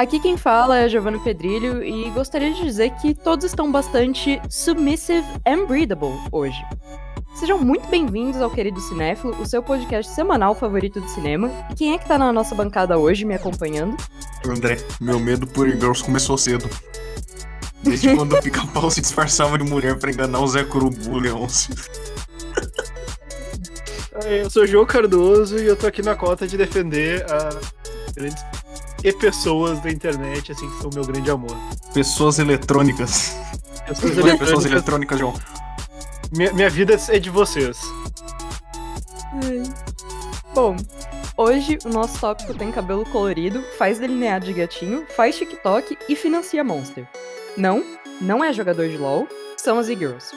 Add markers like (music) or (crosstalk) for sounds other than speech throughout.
Aqui quem fala é Giovanni Pedrilho e gostaria de dizer que todos estão bastante submissive and breathable hoje. Sejam muito bem-vindos ao Querido Cinéfilo, o seu podcast semanal favorito de cinema. E quem é que tá na nossa bancada hoje me acompanhando? André, meu medo por Girls começou cedo. Desde (laughs) quando o pica-pau se disfarçava de mulher pra enganar o Zé Curubu Leôncio. Eu sou o João Cardoso e eu tô aqui na cota de defender a grandes e pessoas da internet, assim, que são o meu grande amor. Pessoas eletrônicas. Pessoas Pessoas eletrônicas. eletrônicas, João. Minha, minha vida é de vocês. Bom, hoje o nosso tópico tem cabelo colorido, faz delineado de gatinho, faz TikTok e financia Monster. Não, não é jogador de LoL, são as e-girls.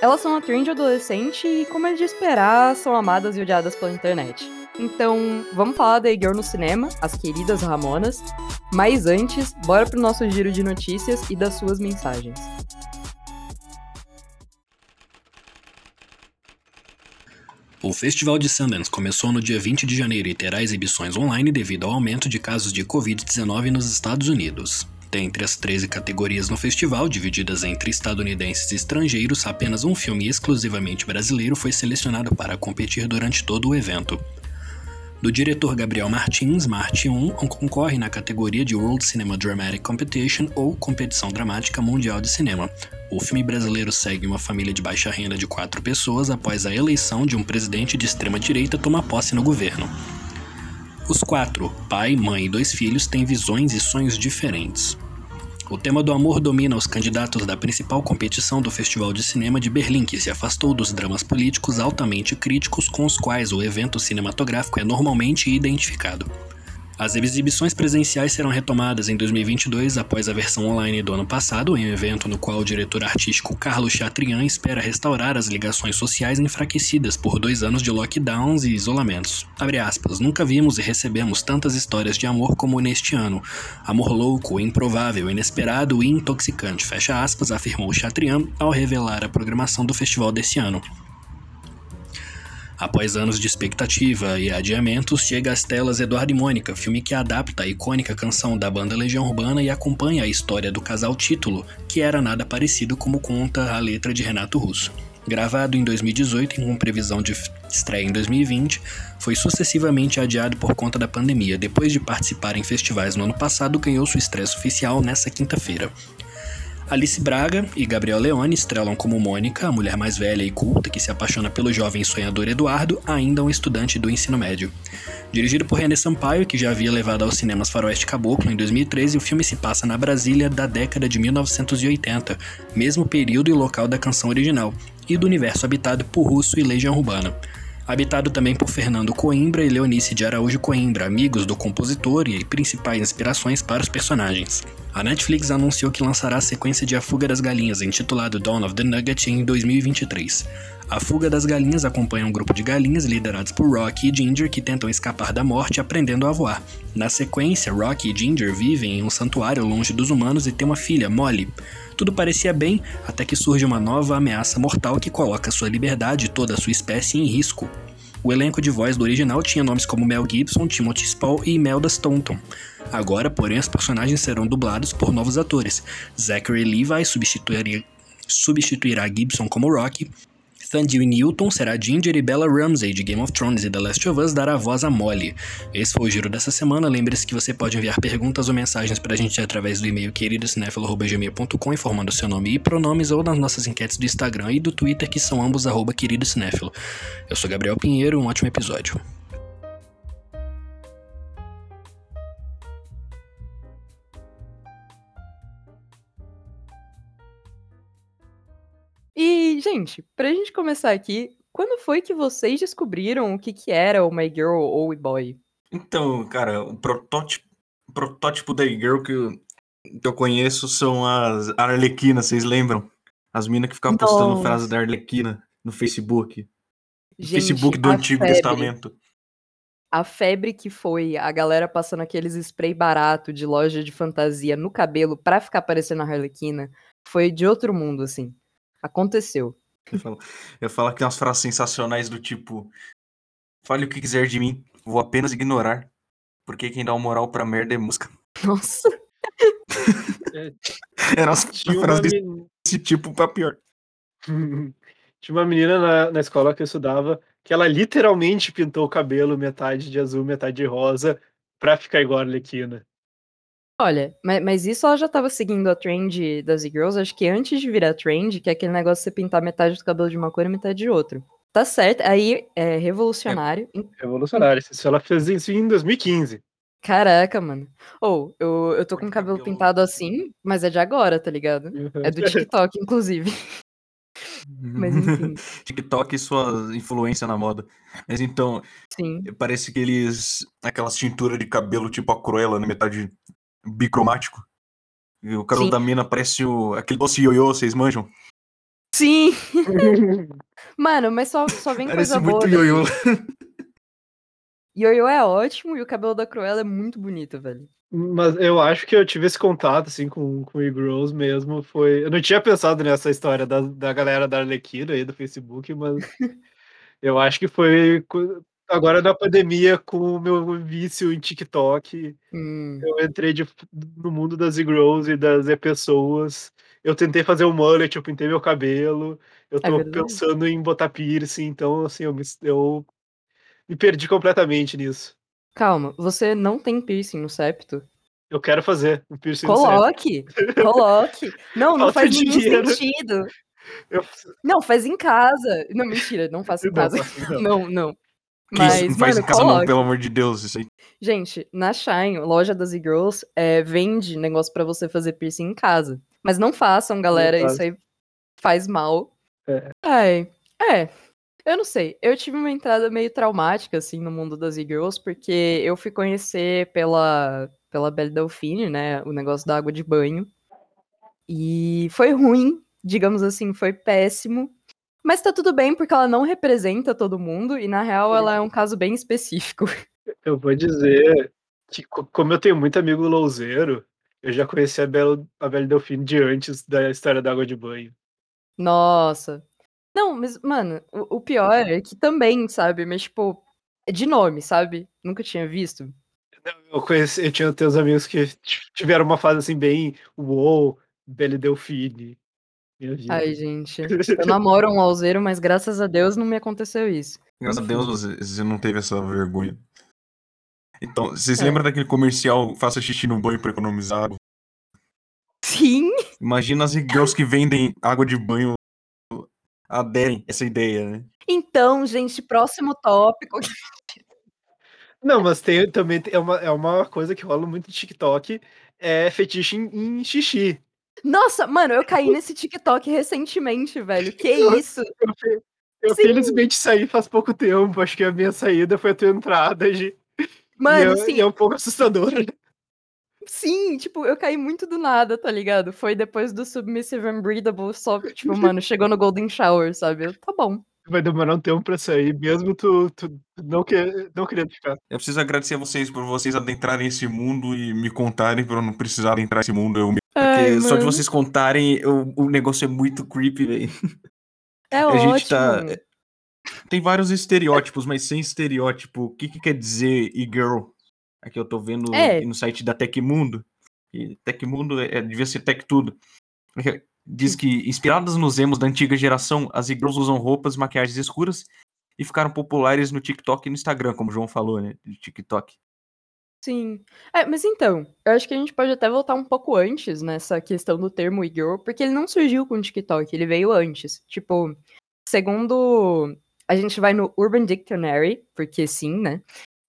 Elas são a trend adolescente e, como é de esperar, são amadas e odiadas pela internet. Então, vamos falar da e-girl no cinema, as queridas Ramonas. Mas antes, bora pro nosso giro de notícias e das suas mensagens. O Festival de Sundance começou no dia 20 de janeiro e terá exibições online devido ao aumento de casos de Covid-19 nos Estados Unidos. Dentre as 13 categorias no festival, divididas entre estadunidenses e estrangeiros, apenas um filme exclusivamente brasileiro foi selecionado para competir durante todo o evento. Do diretor Gabriel Martins, Marte 1 concorre na categoria de World Cinema Dramatic Competition ou Competição Dramática Mundial de Cinema. O filme brasileiro segue uma família de baixa renda de quatro pessoas após a eleição de um presidente de extrema-direita tomar posse no governo. Os quatro, pai, mãe e dois filhos, têm visões e sonhos diferentes. O tema do amor domina os candidatos da principal competição do Festival de Cinema de Berlim, que se afastou dos dramas políticos altamente críticos com os quais o evento cinematográfico é normalmente identificado. As exibições presenciais serão retomadas em 2022 após a versão online do ano passado, em um evento no qual o diretor artístico Carlos Chatrian espera restaurar as ligações sociais enfraquecidas por dois anos de lockdowns e isolamentos. Aspas, nunca vimos e recebemos tantas histórias de amor como neste ano. Amor louco, improvável, inesperado e intoxicante, fecha aspas, afirmou Chatrian ao revelar a programação do festival desse ano. Após anos de expectativa e adiamentos, chega às telas Eduardo e Mônica, filme que adapta a icônica canção da banda Legião Urbana e acompanha a história do casal título, que era nada parecido como conta a letra de Renato Russo. Gravado em 2018 e com previsão de estreia em 2020, foi sucessivamente adiado por conta da pandemia. Depois de participar em festivais no ano passado, ganhou sua estreia oficial nesta quinta-feira. Alice Braga e Gabriel Leone estrelam como Mônica, a mulher mais velha e culta que se apaixona pelo jovem sonhador Eduardo, ainda um estudante do ensino médio. Dirigido por René Sampaio, que já havia levado aos cinemas Faroeste Caboclo em 2013, o filme se passa na Brasília da década de 1980, mesmo período e local da canção original, e do universo habitado por Russo e Legião Urbana habitado também por Fernando Coimbra e Leonice de Araújo Coimbra, amigos do compositor e principais inspirações para os personagens. A Netflix anunciou que lançará a sequência de A Fuga das Galinhas, intitulado Dawn of the Nugget, em 2023. A Fuga das Galinhas acompanha um grupo de galinhas liderados por Rocky e Ginger que tentam escapar da morte aprendendo a voar. Na sequência, Rocky e Ginger vivem em um santuário longe dos humanos e têm uma filha, Molly. Tudo parecia bem até que surge uma nova ameaça mortal que coloca sua liberdade e toda a sua espécie em risco. O elenco de voz do original tinha nomes como Mel Gibson, Timothy Spall e Imelda Staunton. Agora, porém, os personagens serão dublados por novos atores. Zachary Levi substituirá, substituirá Gibson como Rocky, Thandie Newton será Ginger e Bella Ramsey de Game of Thrones e The Last of Us dará voz a Molly. Esse foi o giro dessa semana. Lembre-se que você pode enviar perguntas ou mensagens pra gente através do e-mail queridocinéfilo.gmail.com informando seu nome e pronomes ou nas nossas enquetes do Instagram e do Twitter que são ambos arroba. Eu sou Gabriel Pinheiro, um ótimo episódio. E, gente, pra gente começar aqui, quando foi que vocês descobriram o que, que era o My Girl ou o boy? Então, cara, o protótipo, o protótipo da girl que que eu conheço são as Arlequinas, vocês lembram? As minas que ficavam postando Nossa. frases da Arlequina no Facebook. No Gente, Facebook do Antigo febre. Testamento. A febre que foi a galera passando aqueles spray barato de loja de fantasia no cabelo pra ficar parecendo a Harlequina foi de outro mundo, assim. Aconteceu. Eu falo, eu falo que tem umas frases sensacionais do tipo: Fale o que quiser de mim, vou apenas ignorar. Porque quem dá uma moral pra merda é música. Nossa. Era umas Tinha uma, frases men- desse tipo pra pior. (laughs) Tinha uma menina na, na escola que eu estudava que ela literalmente pintou o cabelo metade de azul, metade de rosa pra ficar igual a Arlequina. Olha, mas, mas isso ela já tava seguindo a trend das e-girls, acho que antes de virar trend, que é aquele negócio de você pintar metade do cabelo de uma cor e metade de outra. Tá certo, aí é revolucionário. Revolucionário. Isso ela fez isso em 2015. Caraca, mano. Ou, eu, eu tô com o cabelo cabelo. pintado assim, mas é de agora, tá ligado? É do TikTok, inclusive. Mas enfim, (laughs) TikTok e sua influência na moda. Mas então, sim. parece que eles. Aquelas tinturas de cabelo tipo a Cruella, na metade bicromático. E o cabelo Sim. da mina parece o, aquele doce ioiô, vocês manjam? Sim! (laughs) Mano, mas só, só vem Parece coisa boa. muito daí. ioiô. (laughs) Ioiô é ótimo e o cabelo da Cruella é muito bonito, velho. Mas eu acho que eu tive esse contato, assim, com, com e-girls mesmo, foi... Eu não tinha pensado nessa história da, da galera da Arlequina aí do Facebook, mas (laughs) eu acho que foi agora na pandemia, com o meu vício em TikTok, Hum, eu entrei de- no mundo das e-girls e das e-pessoas, eu tentei fazer um mullet, eu pintei meu cabelo, eu É tô verdade. pensando em botar piercing, então, assim, eu me, eu me perdi completamente nisso. calma, você não tem piercing no septo? Eu quero fazer um piercing no septo. Coloque! Coloque! Não, não faz nenhum dinheiro. sentido. Eu, Não, faz em casa. Não, mentira, não faça em casa. (laughs) não. Não, não. Que isso, Mas, não faz mano, em casa não, pelo amor de Deus. Isso aí. Gente, na Shine, loja das e-girls, é, vende negócio pra você fazer piercing em casa. Mas não façam, galera, Não isso aí faz mal. É. Ai, é. Eu não sei. Eu tive uma entrada meio traumática, assim, no mundo das e-girls, porque eu fui conhecer pela, pela Belle Delphine, né, o negócio da água de banho. E foi ruim, digamos assim, foi péssimo. Mas tá tudo bem, porque ela não representa todo mundo, e na real ela é um caso bem específico. (laughs) eu vou dizer que, co- como eu tenho muito amigo louzeiro, eu já conheci a Belle, a Belle Delphine de antes da história da água de banho. Nossa. Não, mas, mano, o, o pior é que também, sabe? Mas, tipo, é de nome, sabe? Nunca tinha visto. Eu conheci, eu tinha teus amigos que tiveram uma fase assim bem uou, Belle Delphine. Ai, gente. Eu (laughs) namoro um alzeiro, mas graças a Deus não me aconteceu isso. Graças a. Deus você, você não teve essa vergonha. Então, vocês É. lembram daquele comercial Faça xixi no banho pra economizar água? Sim! Imagina as girls que vendem água de banho aderem essa ideia, né? Então, gente, próximo tópico. (laughs) Não, mas tem também é uma, é uma coisa que rola muito no TikTok, é fetiche em, em xixi. Nossa, mano, eu caí nesse TikTok recentemente, velho. Que Eu- isso? Eu, eu Sim. felizmente saí faz pouco tempo, acho que a minha saída foi a tua entrada, Gi. Mano, e, é, sim, e é um pouco assustador. sim, tipo, eu caí muito do nada, tá ligado? Foi depois do Submissive Unbreathable, só, tipo, mano, chegou no Golden Shower, sabe? Eu, tá bom. Vai demorar um tempo pra sair, mesmo tu, tu não, que, não querendo ficar. Eu preciso agradecer a vocês por vocês adentrarem esse mundo e me contarem pra eu não precisar adentrar esse mundo eu Porque só de vocês contarem, eu- o negócio é muito creepy, velho. (laughs) é a ótimo. gente tá- Tem vários estereótipos, mas sem estereótipo. O que, que quer dizer e-girl? Aqui eu tô vendo É. no site da Tecmundo. E Tecmundo é, devia ser Tech Tudo. Diz que, inspiradas nos emos da antiga geração, as e-girls usam roupas e maquiagens escuras e ficaram populares no TikTok e no Instagram, como o João falou, né? De TikTok. Sim. É, mas então, eu acho que a gente pode até voltar um pouco antes nessa questão do termo e-girl, porque ele não surgiu com o TikTok, ele veio antes. Tipo, segundo. A gente vai no Urban Dictionary, porque sim, né?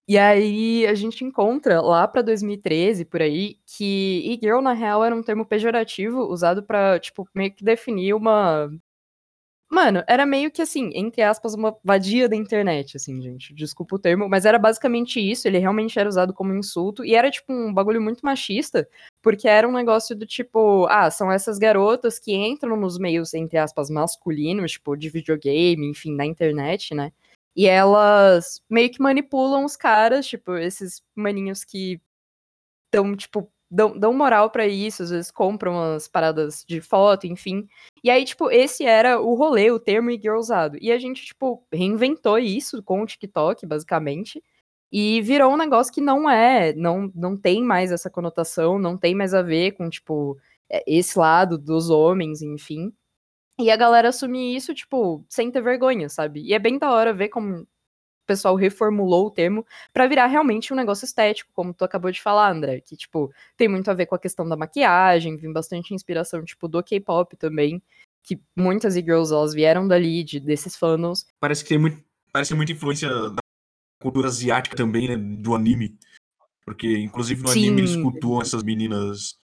E aí a gente encontra lá pra 2013, por aí, que e-girl, na real, era um termo pejorativo usado pra, tipo, meio que definir uma. Mano, era meio que assim, entre aspas, uma vadia da internet, assim, gente. Desculpa o termo, mas era basicamente isso. Ele realmente era usado como insulto. E era, tipo, um bagulho muito machista, porque era um negócio do tipo, ah, são essas garotas que entram nos meios, entre aspas, masculinos, tipo, de videogame, enfim, na internet, né? E elas meio que manipulam os caras, tipo, esses maninhos que estão, tipo, dão, dão moral para isso, às vezes compram as paradas de foto, enfim. E aí, tipo, esse era o rolê, o termo e-girl usado. E a gente, tipo, reinventou isso com o TikTok, basicamente. E virou um negócio que não é, não, não tem mais essa conotação, não tem mais a ver com, tipo, é, esse lado dos homens, enfim. E a galera assumir isso, tipo, sem ter vergonha, sabe? E é bem da hora ver como pessoal reformulou o termo para virar realmente um negócio estético, como tu acabou de falar, André, que tipo, tem muito a ver com a questão da maquiagem, vem bastante inspiração tipo do K-pop também, que muitas e-girls elas vieram dali de desses funnels. Parece que tem muito, parece muita influência da cultura asiática também, né, do anime. Porque inclusive no Sim. anime eles cultuam essas meninas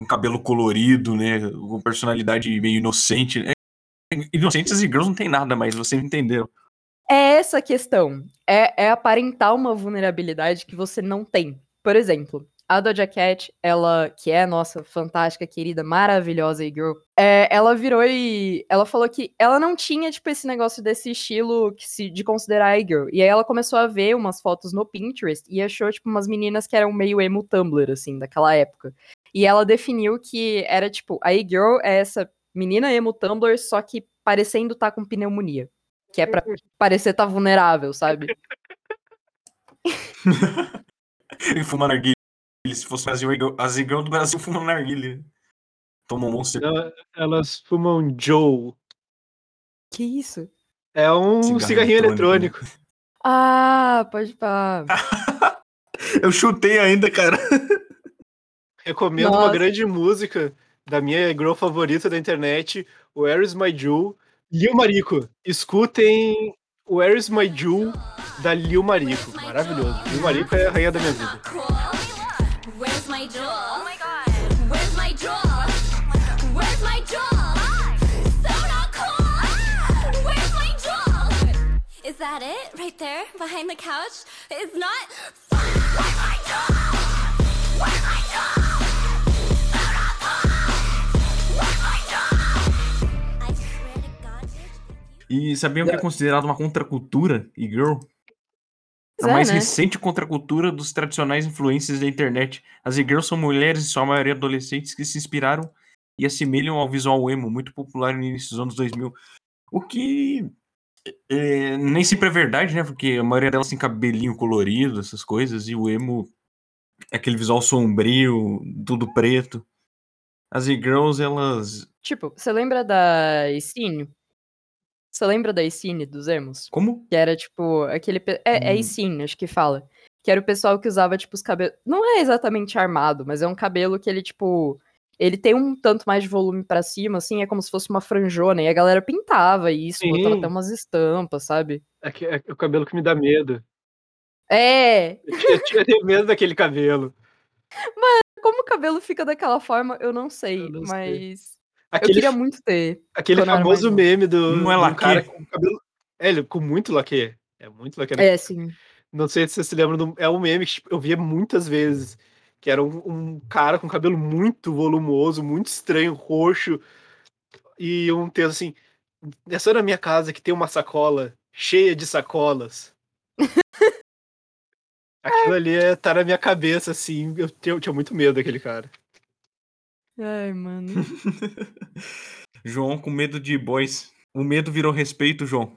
com cabelo colorido, né, com personalidade meio inocente. É, inocentes e girls não tem nada, mas vocês entenderam. É essa questão. É, é aparentar uma vulnerabilidade que você não tem. Por exemplo, a Doja Cat, ela, que é a nossa fantástica, querida, maravilhosa e-girl, é, ela virou e ela falou que ela não tinha, tipo, esse negócio desse estilo se, de considerar e-girl. E aí ela começou a ver umas fotos no Pinterest e achou, tipo, umas meninas que eram meio emo Tumblr, assim, daquela época. E ela definiu que era, tipo, a e-girl é essa menina emo Tumblr, só que parecendo estar tá com pneumonia. Que é pra parecer tá vulnerável, sabe? (laughs) e fuma narguilha. Se fosse Brasil, as e-girl do Brasil fumam narguilha. Tomam monster. Elas fumam Joe. Que isso? É um cigarrinho, cigarrinho eletrônico. eletrônico. Ah, pode pá. (laughs) Eu chutei ainda, cara. Recomendo Nossa. uma grande música da minha girl favorita da internet, Where is My Jewel, Lil Marico. Escutem Where is My Jewel da Lil Marico. Maravilhoso. Lil Marico é a rainha da minha vida. Where's my jewel? Oh my god. Where's my jewel? Where's my jewel? So not cool. Where's my jewel? Is that it? Right there? Behind the couch? It's not. Where's my jewel? Where's my jewel? E sabiam que é considerado uma contracultura e girl? A mais é, né? recente contracultura dos tradicionais influências da internet. As e-girls são mulheres, sua maioria adolescentes, que se inspiraram e assemelham ao visual emo, muito popular no início dos anos 2000. O que é, nem sempre é verdade, né? Porque a maioria delas tem cabelinho colorido, essas coisas, e o emo é aquele visual sombrio, tudo preto. As e-girls, elas. Tipo, você lembra da Stine? Você lembra da Icine dos emos? Como? Que era, tipo, aquele. É, é Icine, acho que fala. Que era o pessoal que usava, tipo, os cabelos. Não é exatamente armado, mas é um cabelo que ele, tipo. Ele tem um tanto mais de volume para cima, assim, é como se fosse uma franjona. E a galera pintava isso, Sim. botava até umas estampas, sabe? É, que, é o cabelo que me dá medo. É! Eu tinha, medo daquele cabelo. (laughs) Mas como o cabelo fica daquela forma, eu não sei, eu não mas. Sei. Aquele, eu queria muito ter. Aquele famoso meme do, não é do cara com cabelo. É, ele com muito laque. É muito laque. Né? É, sim. Não sei se você se lembra do. É um meme que tipo, eu via muitas vezes. Que era um, um, cara com cabelo muito volumoso, muito estranho, roxo. E um texto assim. É só na minha casa que tem uma sacola cheia de sacolas. (laughs) Aquilo ali é, tá na minha cabeça, assim. Eu, eu tinha muito medo daquele cara. Ai, mano. (laughs) João com medo de boys. O medo virou respeito, João.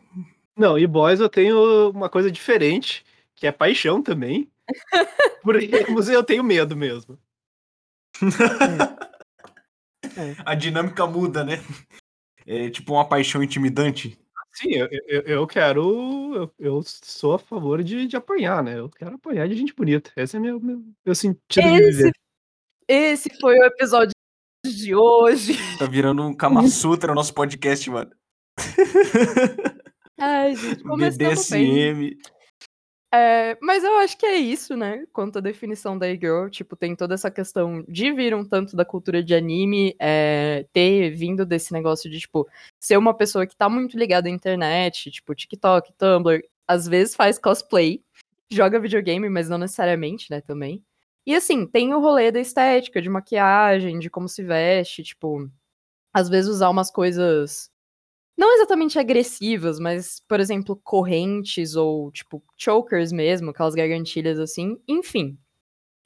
Não, e boys eu tenho uma coisa diferente, que é paixão também. (laughs) Por mas eu tenho medo mesmo. É. A dinâmica muda, né? É tipo uma paixão intimidante. Sim, eu, eu, eu quero. Eu, eu, sou a favor de, de apanhar, né? Eu quero apanhar de gente bonita. Esse é meu, meu, meu sentido esse, de viver. Esse foi o episódio de hoje. Tá virando um Kama (laughs) Sutra o nosso podcast, mano. (laughs) Ai, gente, (laughs) BDSM. Bem. É, mas eu acho que é isso, né? Quanto à definição da e-girl, tipo, tem toda essa questão de vir um tanto da cultura de anime, é, ter vindo desse negócio de, tipo, ser uma pessoa que tá muito ligada à internet, tipo, TikTok, Tumblr, às vezes faz cosplay, joga videogame, mas não necessariamente, né, também. E assim, tem o rolê da estética, de maquiagem, de como se veste, tipo, às vezes usar umas coisas não exatamente agressivas, mas, por exemplo, correntes ou, tipo, chokers mesmo, aquelas gargantilhas assim, enfim.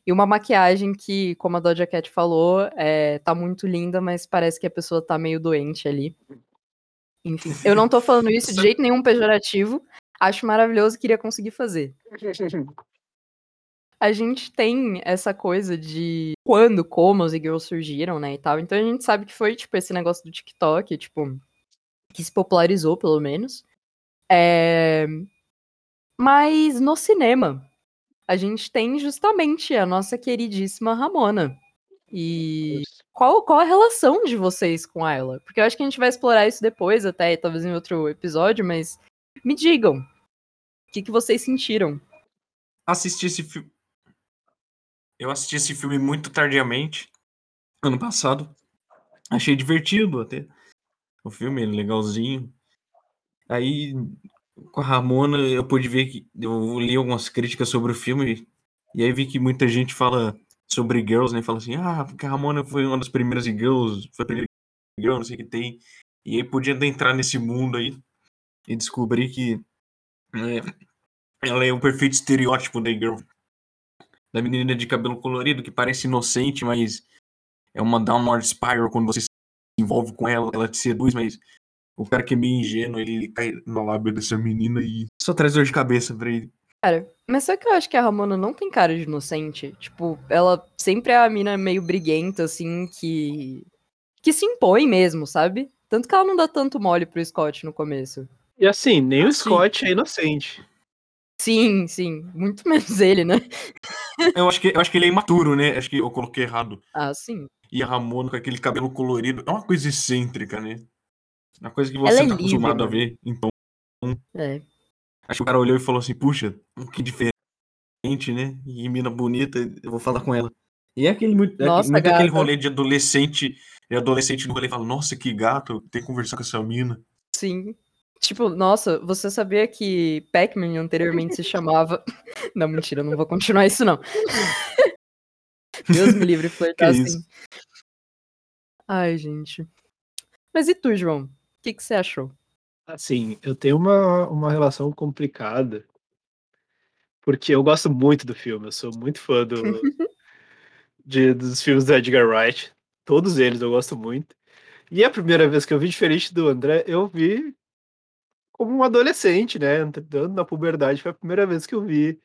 E uma maquiagem que, como a Doja Cat falou, é, tá muito linda, mas parece que a pessoa tá meio doente ali. Enfim, eu não tô falando isso de (laughs) jeito nenhum pejorativo. Acho maravilhoso, queria conseguir fazer. (laughs) A gente tem essa coisa de quando, como os e-girls surgiram, né, e tal. Então a gente sabe que foi, tipo, esse negócio do TikTok, tipo, que se popularizou, pelo menos. É... Mas no cinema, a gente tem justamente a nossa queridíssima Ramona. E qual, qual a relação de vocês com ela? Porque eu acho que a gente vai explorar isso depois, até talvez em outro episódio, mas me digam. O que, que vocês sentiram? Assisti esse filme. Eu assisti esse filme muito tardiamente, ano passado. Achei divertido até. O filme, legalzinho. Aí, com a Ramona, eu pude ver que. Eu li algumas críticas sobre o filme. E aí vi que muita gente fala sobre Girls, né? Fala assim, ah, porque a Ramona foi uma das primeiras Girls, foi a primeira Girl, não sei o que tem. E aí podia entrar nesse mundo aí e descobrir que é, ela é o perfeito estereótipo da Girl. Da menina de cabelo colorido, que parece inocente, mas é uma downward spiral quando você se envolve com ela, ela te seduz, mas o cara que é meio ingênuo, ele cai na lábia dessa menina e só traz dor de cabeça pra ele. Cara, mas só que eu acho que a Ramona não tem cara de inocente. Tipo, ela sempre é a mina meio briguenta, assim, que. que se impõe mesmo, sabe? Tanto que ela não dá tanto mole pro Scott no começo. E assim, nem Ah, o sim. Scott é inocente. Sim, sim. Muito menos ele, né? Eu acho que, eu acho que ele é imaturo, né? Acho que eu coloquei errado. Ah, sim. E a Ramona com aquele cabelo colorido. É uma coisa excêntrica, né? Uma coisa que Ela você é tá livre, acostumado a né? ver. Então, É. acho que o cara olhou e falou assim, puxa, que diferente, né? E mina bonita, eu vou falar com ela. E é aquele muito, é Nossa, muito aquele rolê de adolescente, e adolescente no rolê fala, nossa, que gato, tem que conversar com essa mina. Sim. Tipo, nossa, você sabia que Pac-Man anteriormente se chamava. (laughs) Não, mentira, eu não vou continuar isso, não. (laughs) Deus me livre flertar (laughs) assim. isso? Ai, gente. Mas e tu, João? O que, que você achou? Assim, eu tenho uma, uma relação complicada. Porque eu gosto muito do filme, eu sou muito fã do, de, dos filmes do Edgar Wright. Todos eles eu gosto muito. E a primeira vez que eu vi, diferente do André, eu vi como um adolescente, né? Entrando na puberdade, foi a primeira vez que eu vi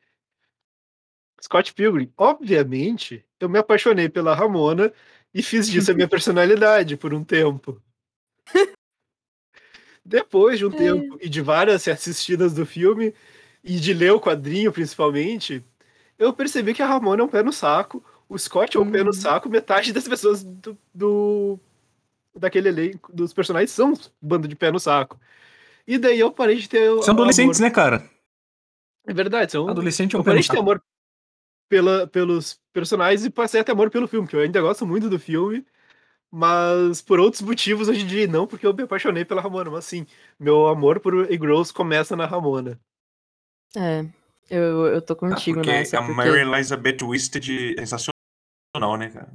Scott Pilgrim. Obviamente, eu me apaixonei pela Ramona e fiz disso a minha (laughs) personalidade por um tempo. Depois de um É. tempo e de várias assistidas do filme e de ler o quadrinho principalmente, eu percebi que a Ramona é um pé no saco, o Scott é um pé no Uhum. saco, metade das pessoas do, do- daquele elenco, dos personagens são um bando de pé no saco. E daí eu parei de ter. São adolescentes, né, cara? É verdade, são. Adolescente é um Eu parei de ter amor pela, pelos personagens e passei a ter amor pelo filme, que eu ainda gosto muito do filme, mas por outros motivos hoje em dia não, porque eu me apaixonei pela Ramona. Mas sim, meu amor por E-Girls começa na Ramona. É, eu, eu tô Ah, contigo porque nessa. a Porque... Mary Elizabeth Winstead é sensacional, né, cara?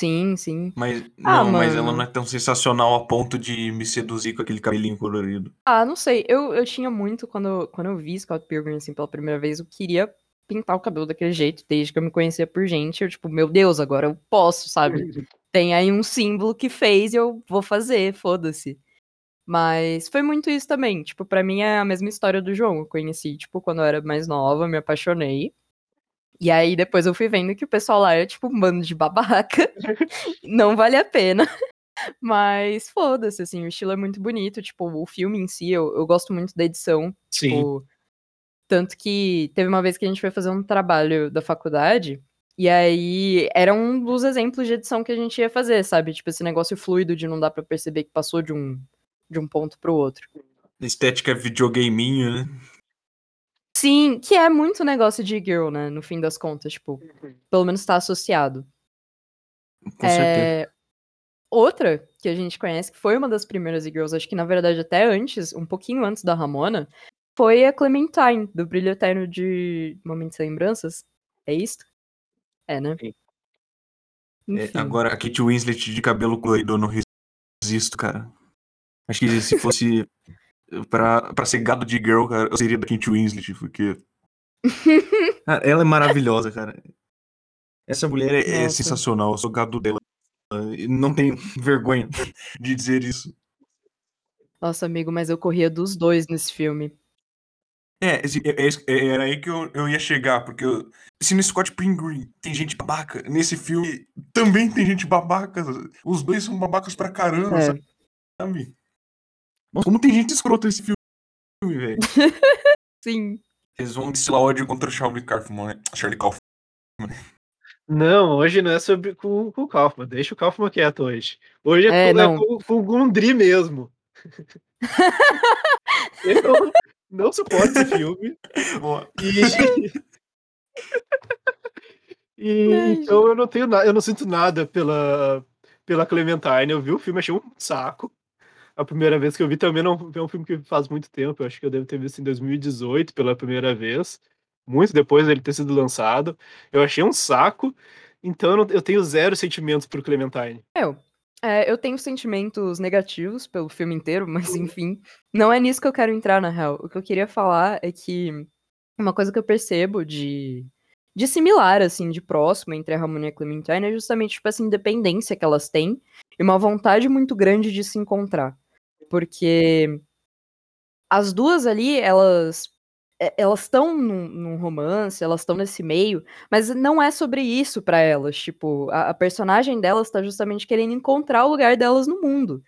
Sim, sim. Mas, Ah, não, mas ela não é tão sensacional a ponto de me seduzir com aquele cabelinho colorido. Ah, não sei. Eu, eu tinha muito, quando, quando eu vi Scott Pilgrim, assim, pela primeira vez, eu queria pintar o cabelo daquele jeito, desde que eu me conhecia por gente. Eu, tipo, meu Deus, agora eu posso, sabe? (laughs) Tem aí um símbolo que fez e eu vou fazer, foda-se. Mas foi muito isso também. Tipo, pra mim é a mesma história do João. Eu conheci, tipo, quando eu era mais nova, me apaixonei. E aí depois eu fui vendo que o pessoal lá é, tipo, um bando de babaca. (laughs) Não vale a pena. Mas foda-se, assim, o estilo é muito bonito. Tipo, o filme em si, eu, eu gosto muito da edição. Sim. Tipo, tanto que teve uma vez que a gente foi fazer um trabalho da faculdade. E aí era um dos exemplos de edição que a gente ia fazer, sabe? Tipo, esse negócio fluido de não dar pra perceber que passou de um, de um ponto pro outro. Estética videogameinho, né? Sim, que é muito negócio de girl, né? No fim das contas, tipo, pelo menos tá associado. Com certeza. É, Outra que a gente conhece, que foi uma das primeiras e-girls, acho que na verdade até antes, um pouquinho antes da Ramona, foi a Clementine, do Brilho Eterno de Momentos e Lembranças. É isso? É, né? É, agora, a Kate Winslet de cabelo colorido eu não resisto, cara. Acho que se fosse pra, pra ser gado de girl, cara, eu seria da Kate Winslet, porque. (laughs) Cara, ela é maravilhosa, cara. Essa mulher é, é sensacional, eu sou gado dela. Não tenho (laughs) vergonha de dizer isso. Nossa, amigo, mas eu corria dos dois nesse filme. É, é- é- é- era aí que eu, eu ia chegar, porque eu- se no Scott Pilgrim tem gente babaca, nesse filme também tem gente babaca. Os dois são babacas pra caramba, É. sabe? Nossa, como tem gente escrota nesse filme, velho. (laughs) Sim. Eles vão destilar ódio contra o Charlie Kaufman, né? Charlie Kaufman. Não, hoje não é sobre com, com o Kaufman. Deixa o Kaufman quieto hoje. Hoje é, É, com, é não. com, com o Gundry mesmo. (laughs) Eu não suporto esse filme. E, (laughs) E, então eu não tenho nada, eu não sinto nada pela, pela Clementine. Eu vi o filme, achei um saco. A primeira vez que eu vi também não é um filme que faz muito tempo. Eu acho que eu devo ter visto em 2018 pela primeira vez. Muito depois dele ter sido lançado. Eu achei um saco. Então eu, tenho zero sentimentos por Clementine. Eu. É, eu tenho sentimentos negativos pelo filme inteiro, mas enfim. Não é nisso que eu quero entrar, na real. O que eu queria falar é que uma coisa que eu percebo de, de similar, assim, de próximo entre a Ramona e a Clementine é justamente, tipo, essa independência que elas têm e uma vontade muito grande de se encontrar. Porque as duas ali, elas é, elas estão num, num romance, elas estão nesse meio, mas não é sobre isso pra elas. Tipo, a, a personagem delas tá justamente querendo encontrar o lugar delas no mundo.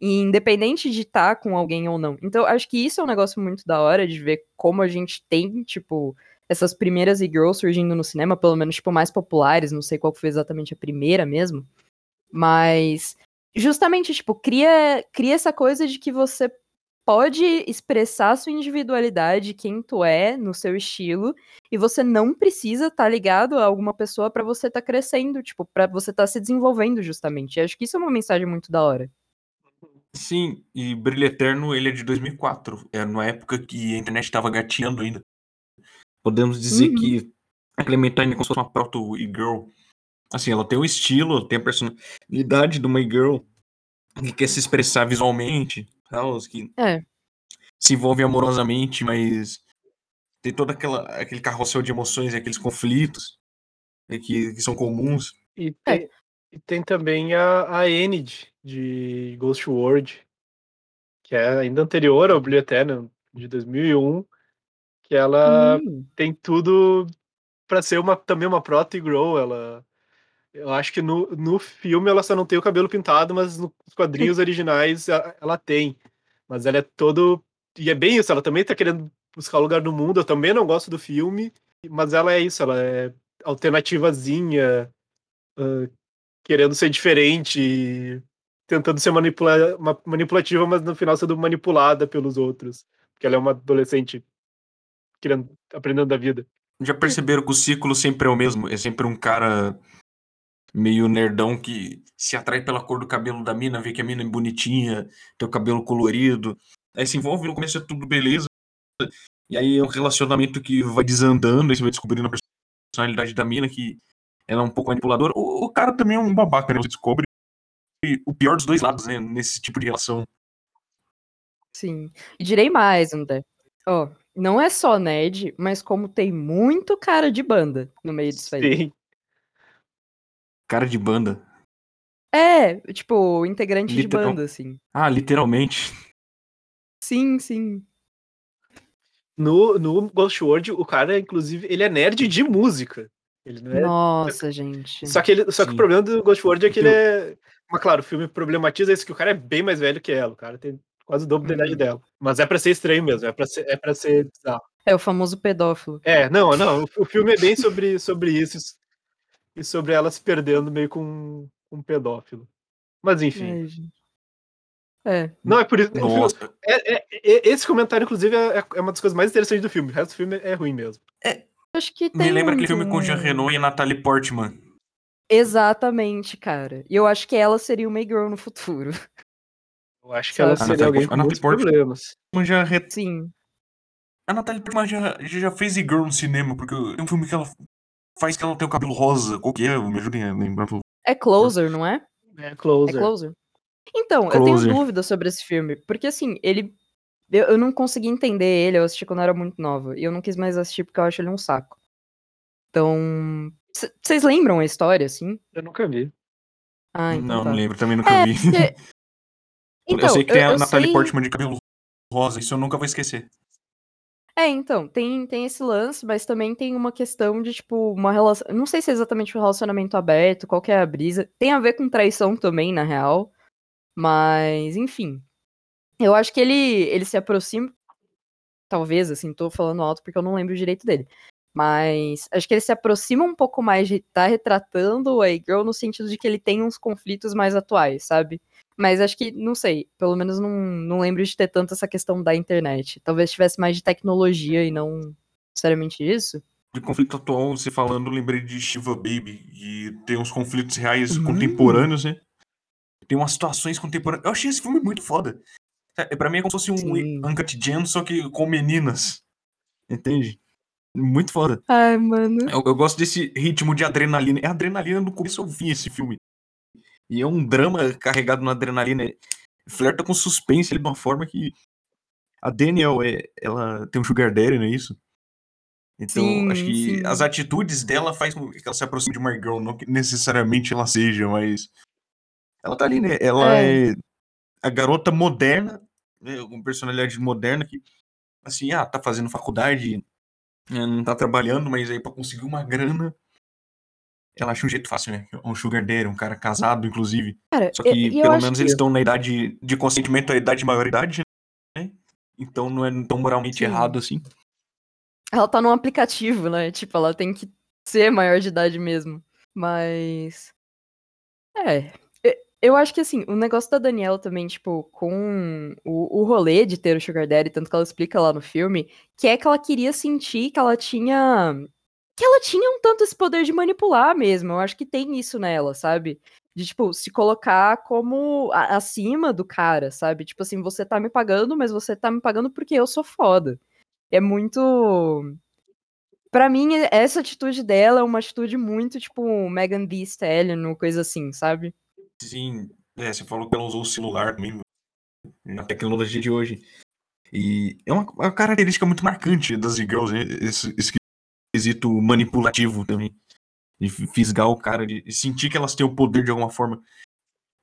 Independente de estar com alguém ou não. Então, acho que isso é um negócio muito da hora de ver como a gente tem, tipo, essas primeiras e-girls surgindo no cinema, pelo menos, tipo, mais populares. Não sei qual foi exatamente a primeira mesmo. Mas, justamente, tipo, cria, cria essa coisa de que você pode expressar sua individualidade, quem tu é, no seu estilo, e você não precisa estar ligado a alguma pessoa pra você estar crescendo, tipo, pra você estar se desenvolvendo justamente. E acho que isso é uma mensagem muito da hora. Sim, e Brilho Eterno, ele é de 2004. É numa época que a internet estava gateando ainda. Podemos dizer Uhum. que a Clementine é como se fosse uma proto e-girl. Assim, ela tem o estilo, tem a personalidade de uma e-girl que quer se expressar visualmente, tal, que É. se envolve amorosamente, mas tem todo aquela, aquele carrossel de emoções e aqueles conflitos né, que, que são comuns. E É. tem, e tem também a, a Enid, de Ghost World, que é ainda anterior ao Brilho Eterno, de 2001, que ela Hum, tem tudo pra ser uma, também uma proto e grow. Ela, eu acho que no, no filme ela só não tem o cabelo pintado, mas nos quadrinhos (laughs) originais a- ela tem. Mas ela é todo. E é bem isso, ela também tá querendo buscar lugar no mundo. Eu também não gosto do filme, mas ela é isso, ela é alternativazinha, ah, querendo ser diferente, tentando ser manipula ma- manipulativa, mas no final sendo manipulada pelos outros. Porque ela é uma adolescente querendo, aprendendo da vida. Já perceberam que o ciclo sempre é o mesmo? É sempre um cara meio nerdão que se atrai pela cor do cabelo da mina, vê que a mina é bonitinha, tem o cabelo colorido. Aí se envolve, no começo é tudo beleza. E aí é um relacionamento que vai desandando, aí você vai descobrindo a personalidade da mina, que ela é um pouco manipuladora. O, o cara também é um babaca, né? Você descobre o pior dos dois lados, né? Nesse tipo de relação. sim. E direi mais, André. Ó, não é só nerd, mas como tem muito cara de banda no meio disso aí. Sim. Cara de banda. É, tipo, integrante de Literal- banda, assim. Ah, literalmente. Sim, sim. No, no Ghost World, o cara, inclusive, ele é nerd de música. Ele não é. Nossa, gente. Só que, ele, só que o problema do Ghost World é que ele é. Mas claro, o filme problematiza isso, que o cara é bem mais velho que ela. O cara tem quase o dobro da idade Uhum. dela. Mas é pra ser estranho mesmo, é pra ser, é pra ser bizarro. É o famoso pedófilo. É, não, não. O, o filme é bem sobre, sobre isso e sobre ela se perdendo meio com um pedófilo. Mas enfim. Gente. É. Não, é por isso. Nossa. é- é- é- esse comentário, inclusive, é, é uma das coisas mais interessantes do filme. O resto do filme é ruim mesmo. Acho que tem Me lembra aquele filme com Jean Reno e Natalie Portman. Exatamente, cara. E eu acho que ela seria uma girl no futuro. Eu acho que ela seria alguém com muitos Natalie problemas. Já re- Sim. A Natalie Portman já, já fez E-Girl no cinema, porque tem um filme que ela faz que ela tem o cabelo rosa. Qual que é? Me ajudem a lembrar. É Closer, não é? É É closer. Closer. Então, eu Closer. tenho dúvidas sobre esse filme. Porque, assim, ele. Eu, eu não consegui entender ele, eu assisti quando eu era muito nova. E eu não quis mais assistir porque eu acho ele um saco. Então. Vocês lembram a história, assim? Eu nunca vi. Ah, então não, tá. não lembro, também nunca É, vi. porque- Então, (laughs) eu sei que tem a eu Natalie sei- Portman de cabelo rosa, isso eu nunca vou esquecer. É, então, tem, tem esse lance, mas também tem uma questão de, tipo, uma relação. Não sei se é exatamente um relacionamento aberto, qual que é a brisa. Tem a ver com traição também, na real. Mas, enfim. Eu acho que ele, ele se aproxima. Talvez, assim, tô falando alto porque eu não lembro direito dele. Mas acho que ele se aproxima um pouco mais de estar retratando a girl no sentido de que ele tem uns conflitos mais atuais, sabe? Mas acho que, não sei, pelo menos não, não lembro de ter tanto essa questão da internet. Talvez tivesse mais de tecnologia e não necessariamente isso. De conflito atual, você falando, lembrei de Shiva Baby, e tem uns conflitos reais Hum. contemporâneos, né? Tem umas situações contemporâneas. Eu achei esse filme muito foda. É, Pra mim é como se fosse um Sim. Uncut Gems, só que com meninas. Entende? Muito foda. Ai, mano. Eu, eu gosto desse ritmo de adrenalina. É adrenalina do começo ao fim esse filme. E é um drama carregado na adrenalina. Flerta com suspense ele de uma forma que. A Daniel, é, ela tem um sugar daddy, não é isso? Então, Sim, acho que sim. as atitudes dela faz com que ela se aproxime de uma girl, não que necessariamente ela seja, mas. Ela tá ali, né? Ela é, a garota moderna, né? com personalidade moderna, que, assim, ah, tá fazendo faculdade, né, não tá trabalhando, mas aí pra conseguir uma grana, ela acha um jeito fácil, né? Um sugar daddy, um cara casado, inclusive. Cara, Só que, e eu pelo menos, que- eles estão na idade de consentimento, a idade de maioridade, né? Então não é tão moralmente Sim. errado assim. ela tá num aplicativo, né? Tipo, ela tem que ser maior de idade mesmo. Mas. É. Eu acho que assim, o negócio da Daniela também, tipo, com o, o rolê de ter o Sugar Daddy, tanto que ela explica lá no filme, que é que ela queria sentir que ela tinha. Que ela tinha um tanto esse poder de manipular mesmo. Eu acho que tem isso nela, sabe? De, tipo, se colocar como a- acima do cara, sabe? Tipo assim, você tá me pagando, mas você tá me pagando porque eu sou foda. É muito. Pra mim, essa atitude dela é uma atitude muito, tipo, Megan Thee Stallion, coisa assim, sabe? Sim, é, você falou que ela usou o celular também na tecnologia de hoje. E é uma, uma característica muito marcante das girls, né? Esse, esse quesito manipulativo também. De fisgar o cara, de sentir que elas têm o poder de alguma forma.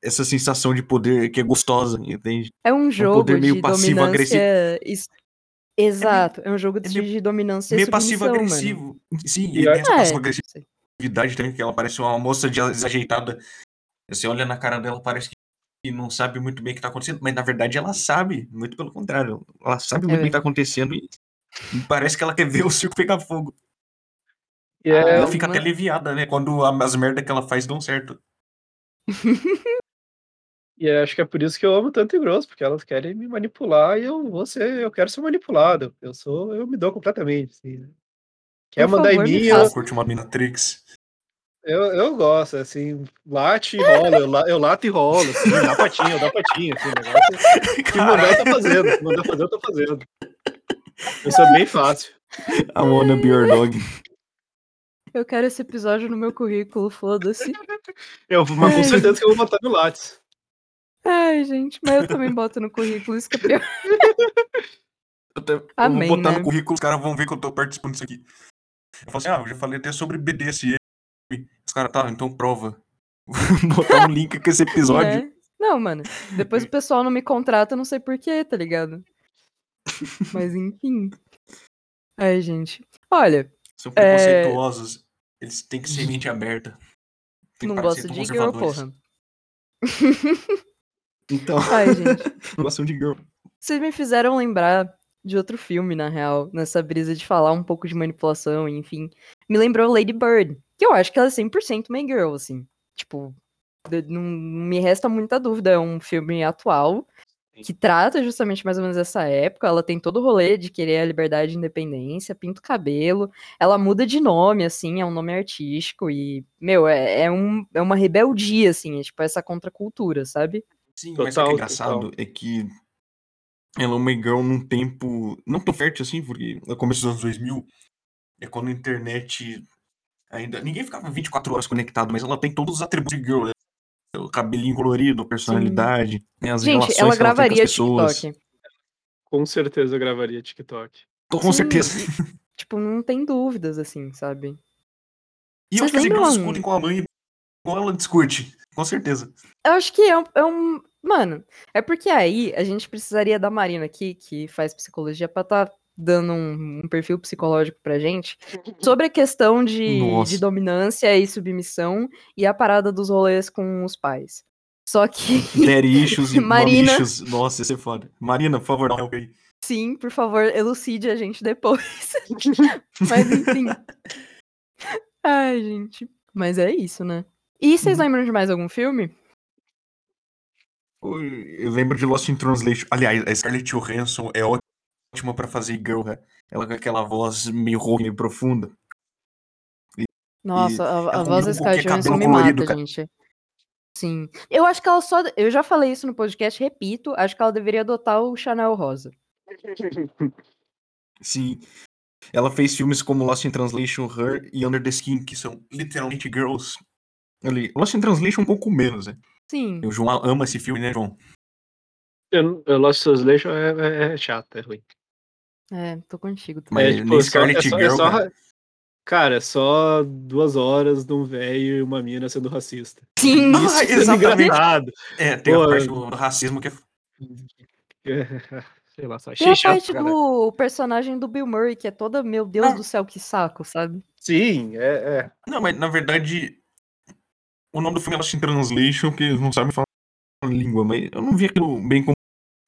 Essa sensação de poder que é gostosa, entende? É um jogo poder meio de passivo-agressivo. dominância. es- Exato, é um jogo de, é meio- de dominância e Meio submissão, mano. passivo-agressivo. Sim, E e eu- tem essa É, passivo-agressividade também, que ela parece uma moça de- desajeitada. Você olha na cara dela, parece que não sabe muito bem o que tá acontecendo, mas na verdade ela sabe, muito pelo contrário. Ela sabe É muito bem o que tá acontecendo e e parece que ela quer ver o circo pegar fogo. E é, Ah, ela fica até aliviada, né? Quando a- as merdas que ela faz dão certo. (laughs) e acho que é por isso que eu amo tanto e grosso, porque elas querem me manipular e eu vou ser, eu quero ser manipulado. Eu sou, eu me dou completamente. Assim. né? Quer Por mandar favor, em mim, eu, curte uma Minatrix. eu, eu gosto, assim, late e rola, eu, la- eu lato e rolo, assim, dá patinha, eu dá patinha, assim, (laughs) o negócio. Se mandar, eu tô fazendo, se mandar fazer, eu tô fazendo. Eu sou bem fácil. I wanna be your dog. Eu quero esse episódio no meu currículo, foda-se. (laughs) Eu, mas com Ai. certeza que eu vou botar no Lattes. Ai, gente, mas eu também boto no currículo, isso que é pior. Eu, te- eu Amém, vou botar né? no currículo, os caras vão ver que eu tô participando disso aqui. Eu falo assim, ah, eu já falei até sobre BDSM. Os caras, tá, então prova. Vou (laughs) botar um link com esse episódio. Né? Não, mano. Depois o pessoal não me contrata, eu não sei porquê, tá ligado? Mas enfim. Ai, gente. Olha, São É. Eles têm que ser mente aberta. Tem não gosto de girl, porra. (laughs) Então, Ai, gente. (laughs) não gostam de girl. Vocês me fizeram lembrar de outro filme, na real, nessa brisa de falar um pouco de manipulação, enfim. Me lembrou Lady Bird, que eu acho que ela é 100% main girl, assim. Tipo, não me resta muita dúvida, é um filme atual. Que trata justamente mais ou menos essa época. Ela tem todo o rolê de querer a liberdade e independência, pinta o cabelo, ela muda de nome, assim, é um nome artístico e, meu, é, é, um, é uma rebeldia, assim, é tipo essa contracultura, sabe? Sim, mas o que é Total, engraçado total. é que ela é uma girl num tempo não tão fértil assim, porque no começo dos anos 2000 é quando a internet ainda. Ninguém ficava 24 horas conectado, mas ela tem todos os atributos de girl. O cabelinho colorido, personalidade, né, as Gente, relações ela que ela tem com as gravaria pessoas. TikTok. Com certeza eu gravaria TikTok. Tô com Sim, certeza. (laughs) Tipo, não tem dúvidas, assim, sabe? E eu Vocês acho que as girls lembram- discutem com a mãe igual ela discute. Com certeza. Eu acho que é um, é um- Mano, é porque aí a gente precisaria da Marina aqui, que faz psicologia, pra tá dando um, um perfil psicológico pra gente sobre a questão de, de dominância e submissão e a parada dos rolês com os pais. Só que, (laughs) issues e Marina. issues. Nossa, ia ser foda. Marina, por favor, dá um aí. sim, por favor, elucide a gente depois. (laughs) Mas enfim. (laughs) Ai, gente. Mas é isso, né? E vocês Uhum. lembram de mais algum filme? Eu lembro de Lost in Translation. Aliás, a Scarlett Johansson é ótima pra fazer girl, né? Ela com aquela voz meio rouca, meio profunda. Nossa, a, a voz da Scarlett Johansson cabelo me colorido, mata, cara. gente. Sim. Eu acho que ela só. Eu já falei isso no podcast, repito. Acho que ela deveria adotar o Chanel Rosa. (laughs) Sim. Ela fez filmes como Lost in Translation, Her e Under the Skin, que são literalmente girls. Ali, Lost in Translation um pouco menos, né? Sim. O João ama esse filme, né, João? Eu, eu Lost Translation é, é, é chato, é ruim. É, tô contigo. também. Mas é, tipo, nem só- Scarlet é só, é Girl, só- cara. Cara, é só duas horas de um velho e uma mina sendo racista. Sim. Ah, Isso é exatamente. É, tem Pô, a parte do, racismo que é. (laughs) Sei lá, só Tem achei a chato. parte cara. do personagem do Bill Murray, que é toda, meu Deus Ah. do céu, que saco, sabe? Sim, é, é. Não, mas na verdade. O nome do filme é Lost in Translation, porque eles não sabem falar a língua, mas eu não vi aquilo bem como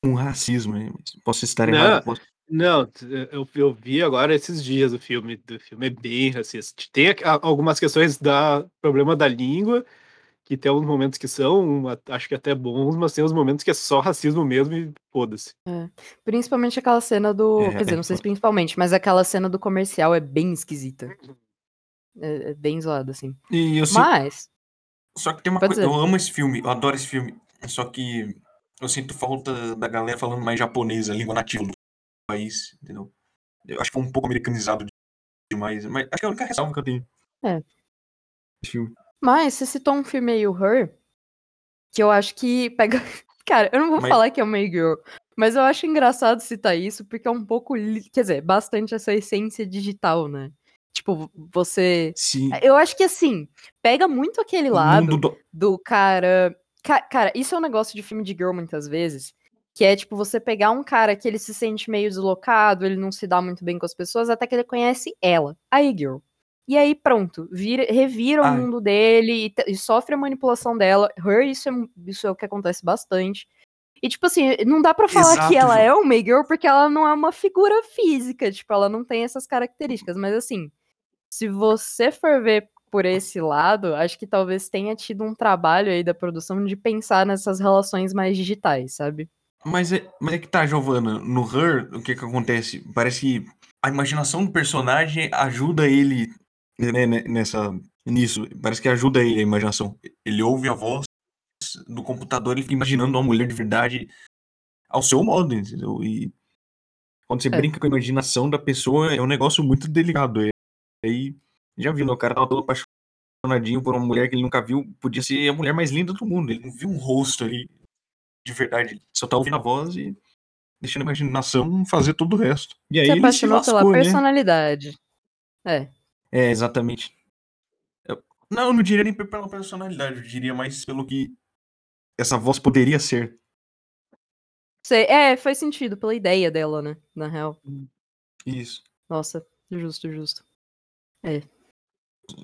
um racismo, né? Mas Posso estar errado. Posso... Não, t- eu, eu vi agora esses dias o filme. O filme é bem racista. Tem a- algumas questões da problema da língua, que tem alguns momentos que são, acho que até bons, mas tem uns momentos que é só racismo mesmo e foda-se. Principalmente aquela cena do. É, Quer dizer, é não sei se principalmente, mas aquela cena do comercial é bem esquisita. É, é bem zoada, assim. E eu sinto- Mas. Só que tem uma Pode coisa. Eu dizer. amo esse filme, eu adoro esse filme. Só que eu sinto falta da galera falando mais japonês, a língua nativa do país, entendeu? Eu acho que foi um pouco americanizado demais, mas acho que é a única ressalva que eu tenho. É. Esse filme. Mas você citou um filme aí, o Her, que eu acho que pega. (laughs) Cara, eu não vou Mas- falar que é uma girl, mas eu acho engraçado citar isso, porque é um pouco. Quer dizer, bastante essa essência digital, né? Tipo, você. Sim. Eu acho que assim, pega muito aquele lado do- do cara. Ca- Cara, isso é um negócio de filme de girl muitas vezes. Que é tipo você pegar um cara que ele se sente meio deslocado, ele não se dá muito bem com as pessoas, até que ele conhece ela, a e-girl. E aí pronto, vira, revira Ai. o mundo dele e, e sofre a manipulação dela. Her, isso é, isso é o que acontece bastante. E tipo assim, não dá pra falar Exato, que ela é uma e-girl porque ela não é uma figura física, tipo, ela não tem essas características. Mas assim, se você for ver por esse lado, acho que talvez tenha tido um trabalho aí da produção de pensar nessas relações mais digitais, sabe? Mas é, mas é que tá, Giovana, no Her, o que que acontece? Parece que a imaginação do personagem ajuda ele né, né, nessa, nisso. Parece que ajuda ele a imaginação. Ele ouve a voz do computador, ele fica imaginando uma mulher de verdade ao seu modo, entendeu? E quando você É. brinca com a imaginação da pessoa, é um negócio muito delicado. E aí, já viu, né? O cara tava todo apaixonadinho por uma mulher que ele nunca viu, podia ser a mulher mais linda do mundo. Ele não viu um rosto ali de verdade. Só tá ouvindo a voz e deixando a imaginação fazer todo o resto. E aí Se ele se apaixonou pela lascou, né? personalidade. É. É, exatamente. Eu- não, eu não diria nem pela personalidade, eu diria mais pelo que essa voz poderia ser. Sei, é, faz sentido pela ideia dela, né? Na real. Isso. Nossa, justo, justo.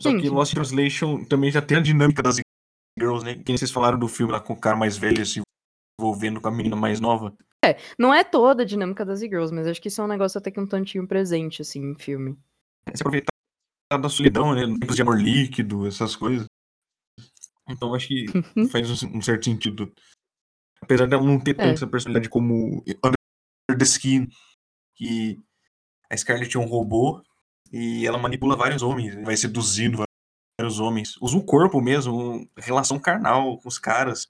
Só que Entendi. Lost Translation também já tem a dinâmica das girls, né? Que vocês falaram do filme lá com o cara mais velho se envolvendo com a menina mais nova. Não é toda a dinâmica das e-girls, mas acho que isso é um negócio até que um tantinho presente, assim, em filme. É se aproveitar da solidão, né? Tempos de amor líquido, essas coisas. Então acho que faz um, um certo sentido. Apesar dela não ter É. tanta personalidade como Under the Skin, que a Scarlett é um robô e ela manipula vários homens, vai seduzindo vários homens. Usa o corpo mesmo, relação carnal com os caras.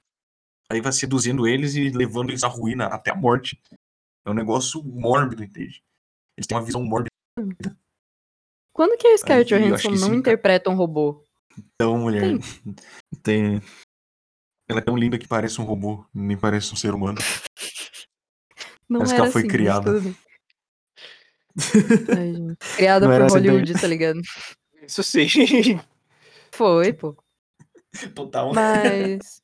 Aí vai seduzindo eles e levando eles à ruína, até a morte. É um negócio mórbido, entende? Eles têm uma visão mórbida. Quando que a Scarlett Johansson não sim, interpreta um robô? Então, mulher, (laughs) tem... Ela é tão linda que parece um robô, nem parece um ser humano. Não Parece que ela foi assim, criada. (laughs) Ai. Criada Não por era essa a ideia. Hollywood, tá ligado? Isso sim. Foi, pô. Total. Mas.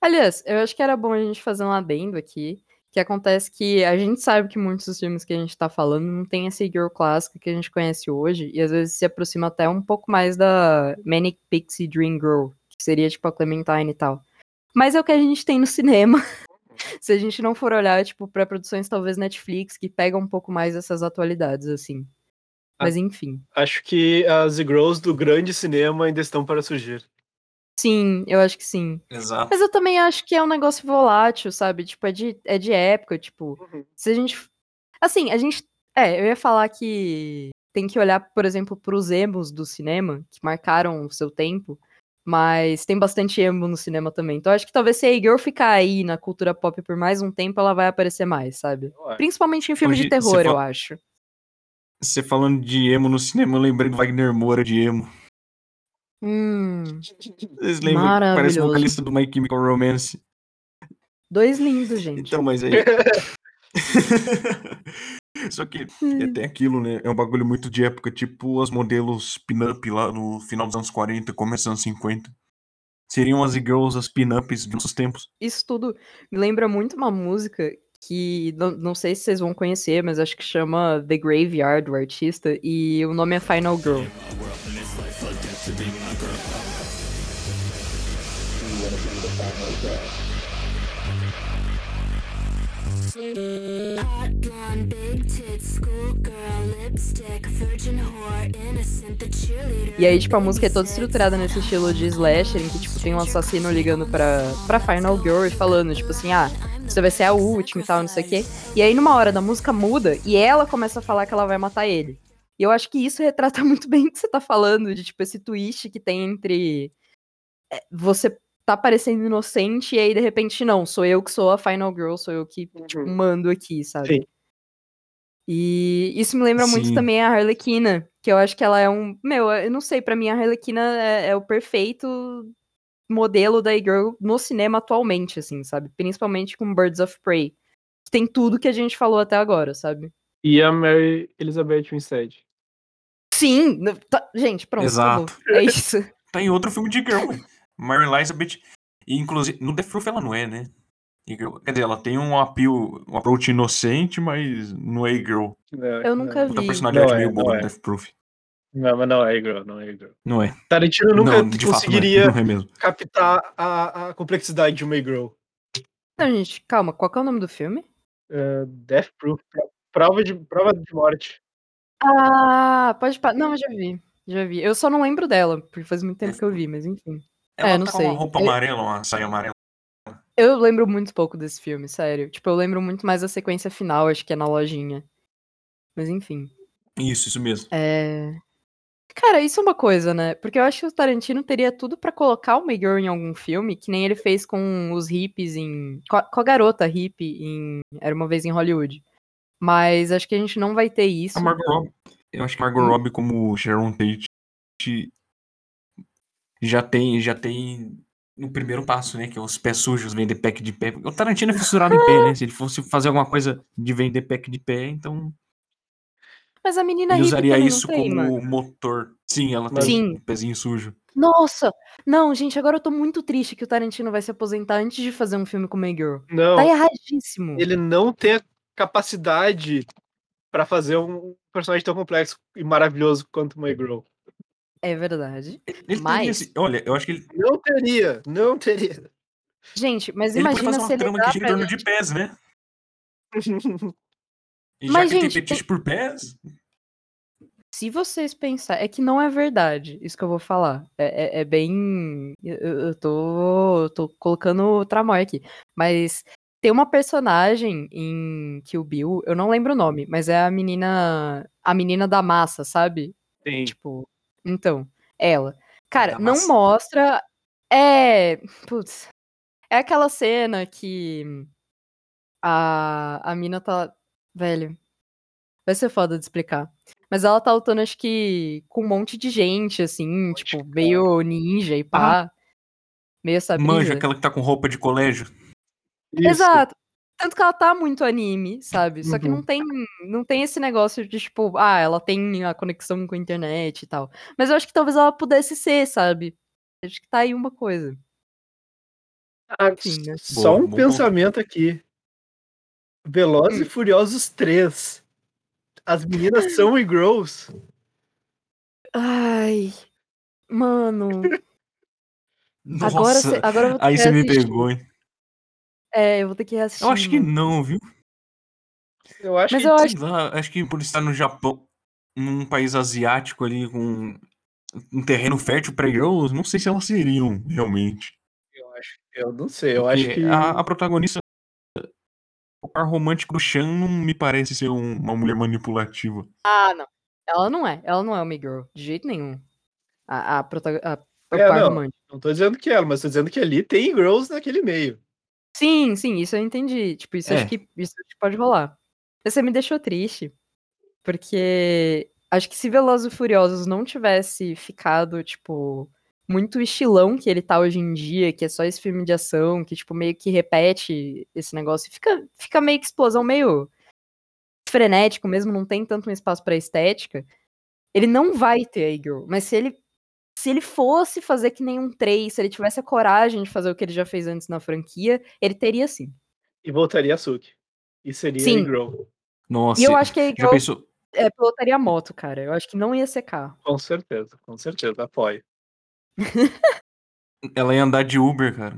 Aliás, eu acho que era bom a gente fazer um adendo aqui. Que acontece que a gente sabe que muitos dos filmes que a gente tá falando não tem essa girl clássica que a gente conhece hoje. E às vezes se aproxima até um pouco mais da Manic Pixie Dream Girl. Que seria tipo a Clementine e tal. Mas é o que a gente tem no cinema. (laughs) se a gente não for olhar, tipo, pra produções talvez Netflix, que pegam um pouco mais essas atualidades, assim. Mas enfim. Acho que as Girls do grande cinema ainda estão para surgir. Sim, eu acho que sim. Exato. Mas eu também acho que é um negócio volátil, sabe? Tipo, é de, é de época, tipo, se a gente. Assim, a gente. É, eu ia falar que tem que olhar, por exemplo, pros emos do cinema, que marcaram o seu tempo, mas tem bastante emo no cinema também. Então acho que talvez se a girl ficar aí na cultura pop por mais um tempo, ela vai aparecer mais, sabe? Acho. Principalmente em filmes Hoje, de terror, eu fala- acho. Você falando de emo no cinema, eu lembrei do Wagner Moura de emo. Hum, Vocês lembram? Parece o Maravilhoso. vocalista do My Chemical Romance. dois lindos, gente. Então, mas aí. (laughs) Só que é até aquilo, né? É um bagulho muito de época, tipo as modelos pin-up lá no final dos anos 40, começo dos anos 50. Seriam as girls, as pin-ups de nossos tempos. isso tudo me lembra muito uma música que não, não sei se vocês vão conhecer, mas acho que chama The Graveyard, o artista, e o nome é Final Girl. Hot blonde, big tits, schoolgirl, lipstick, virgin whore, innocent, the cheerleader. E aí, tipo, a música é toda estruturada nesse estilo de slasher, em que, tipo, tem um assassino ligando pra, pra Final Girl e falando, tipo assim, ah, você vai ser a última e tal, não sei o quê. E aí, numa hora da música muda e ela começa a falar que ela vai matar ele. E eu acho que isso retrata (laughs) muito bem o que você tá falando, de, tipo, esse twist que tem entre é, você tá parecendo inocente e aí, de repente, não, sou eu que sou a Final Girl, sou eu que, tipo, Uhum. mando aqui, sabe? Sim. E isso me lembra muito Sim. também a Harlequina, que eu acho que ela é um. Meu, eu não sei, pra mim a Harlequina é, é o perfeito modelo da e-girl no cinema atualmente, assim, sabe? Principalmente com Birds of Prey. que Tem tudo que a gente falou até agora, sabe? E a Mary Elizabeth Winstead. Sim! tá- gente, pronto, Exato. acabou. É isso. (laughs) Tá em outro filme de girl. Mary Elizabeth. E, inclusive, no Death Proof ela não é, né? Quer dizer, ela tem um appeal, um approach inocente, mas não é girl. Não, Eu nunca Puta vi. personalidade Não é, meio boa é. Death Proof. Não, mas não é girl, não é girl. Não é. Tarantino nunca não, de fato, conseguiria não é, não é mesmo. captar a, a complexidade de uma girl. Não, gente, calma, qual que é o nome do filme? Uh, Death Proof. pro- Prova de, prova de morte. Ah, pode. pa- Não, eu já vi. Já vi. Eu só não lembro dela, porque faz muito tempo que eu vi, mas enfim. Ela É, não tá com sei. uma roupa amarela, uma saia amarela. Eu lembro muito pouco desse filme, sério. Tipo, eu lembro muito mais da sequência final, acho que é na lojinha. Mas enfim. Isso, isso mesmo. É. Cara, isso é uma coisa, né? Porque eu acho que o Tarantino teria tudo pra colocar uma girl em algum filme, que nem ele fez com os hippies em. Com a, com a garota hippie em Era uma vez em Hollywood. Mas acho que a gente não vai ter isso. A Margot Robbie. Eu acho que a Margot Hum. Robbie como Sharon Tate já tem, já tem no primeiro passo, né? Que é os pés sujos, vender pack de pé. O Tarantino é fissurado em pé, né? (laughs) Se ele fosse fazer alguma coisa de vender pack de pé, então Mas a menina ele usaria isso não tem, como mano. motor. Sim, ela tem Sim. um pezinho sujo. Nossa! Não, gente, agora eu tô muito triste que o Tarantino vai se aposentar antes de fazer um filme com uma girl. Não, Tá erradíssimo. ele não tem a capacidade pra fazer um personagem tão complexo e maravilhoso quanto uma girl. É verdade. Ele Mas- esse- olha, eu acho que ele, Não teria, não teria. Gente, mas ele pode imagina fazer se uma ele trama que gira em pra torno gente- de pés, né? (laughs) E já Mas, que ele gente, tem fetiche por pés, se vocês pensarem. É que não é verdade isso que eu vou falar. É, é- é bem. Eu, eu tô, eu tô colocando tramói aqui. Mas tem uma personagem em Kill Bill, eu não lembro o nome, mas é a menina. A menina da massa, sabe? Tem. Tipo. Então, ela. Cara, Da não massa. mostra. É. Putz. É aquela cena que. A, a mina tá. Velho. Vai ser foda de explicar. Mas ela tá lutando, acho que, com um monte de gente, assim, tipo, meio ninja e pá. Meio essa brisa. Manja, aquela que tá com roupa de colégio. Isso. Exato. Tanto que ela tá muito anime, sabe? Só que Uhum. não tem, não tem esse negócio de, tipo, ah, ela tem a conexão com a internet e tal. Mas eu acho que talvez ela pudesse ser, sabe? Acho que tá aí uma coisa. Ah, Enfim, né? Só um bom pensamento aqui. Velozes Hum. e Furiosos 3. As meninas são e-girls. Ai. Mano. (laughs) Nossa, agora, cê- agora aí que você me pegou, hein? É, eu vou ter que reassistir. Eu acho que não, viu? Eu acho Mas que eu acho lá, acho que por estar no Japão, num país asiático ali com um terreno fértil pra girls, não sei se elas seriam realmente. eu acho. Eu não sei, eu acho Porque que. a, a protagonista, o par romântico do Chan não me parece ser um- uma mulher manipulativa. Ah, não. Ela não é. Ela não é uma girl. De jeito nenhum. A, a, prota- a, É, par não. romântico. Não tô dizendo que ela, mas tô dizendo que ali tem girls naquele meio. Sim, sim, isso eu entendi. Tipo, isso É. acho que isso acho que pode rolar. Você me deixou triste. Porque acho que se Velozes e Furiosos não tivesse ficado, tipo, muito estilão que ele tá hoje em dia, que é só esse filme de ação, que, tipo, meio que repete esse negócio, fica, fica meio que explosão meio frenético mesmo, não tem tanto um espaço pra estética. Ele não vai ter a girl, mas se ele se ele fosse fazer que nem um 3, se ele tivesse a coragem de fazer o que ele já fez antes na franquia, ele teria sim. E voltaria a Suki. E seria Sim. e-girl. Nossa, E eu acho que a já girl pensou? é, pilotaria moto, cara. Eu acho que não ia ser carro. Com certeza, com certeza, apoio. (laughs) Ela ia andar de Uber, cara.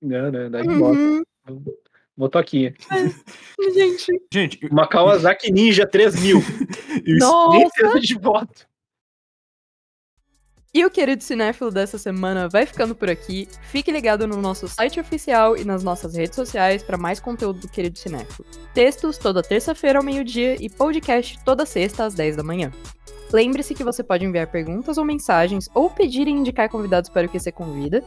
Não, não, andar de moto. Uhum. (laughs) Motoquinha. (laughs) Gente, Gente, Uma Kawasaki Ninja 3000. eu- Nossa! Nem precisa de moto. E o querido cinéfilo dessa semana vai ficando por aqui. Fique ligado no nosso site oficial e nas nossas redes sociais para mais conteúdo do querido cinéfilo. Textos toda terça-feira ao meio-dia e podcast toda sexta às 10 da manhã. Lembre-se que você pode enviar perguntas ou mensagens ou pedir e indicar convidados para o que você convida.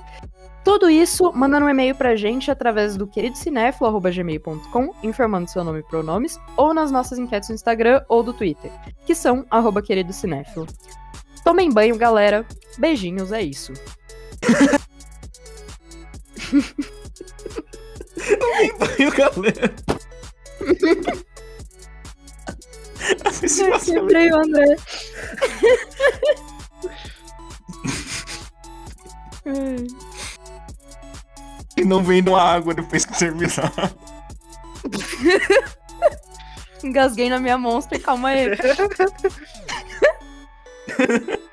Tudo isso mandando um e-mail pra gente através do queridocinéfilo.gmail.com, informando seu nome e pronomes, ou nas nossas enquetes no Instagram ou do Twitter, que são arroba queridocinéfilo. Tomem banho, galera. Beijinhos, é isso. Banho, galera. Eu quebrei o André. Ai. não vem uma água depois que terminar. Engasguei na minha monster, calma aí. (laughs) (laughs)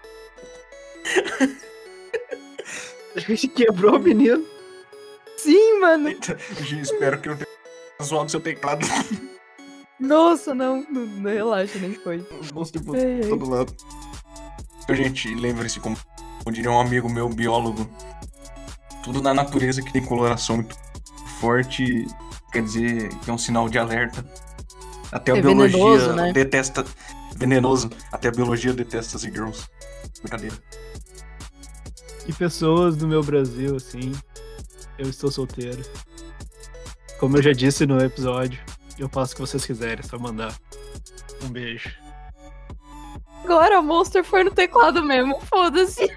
A gente quebrou o menino. Sim, mano. Gente, espero que eu tenha zoado seu teclado. Nossa, não, não, não relaxa, nem foi. Monstro por Ai, ai. todo lado. Então, gente, lembre-se, como, como diria um amigo meu, biólogo, tudo na natureza que tem coloração muito forte quer dizer que é um sinal de alerta. Até a É biologia venenoso, né? detesta. Venenoso. Até a biologia detesta as girls. Brincadeira. E pessoas do meu Brasil, assim, eu estou solteiro. Como eu já disse no episódio, eu faço o que vocês quiserem, é só mandar. Um beijo. Agora o monster foi no teclado mesmo, foda-se.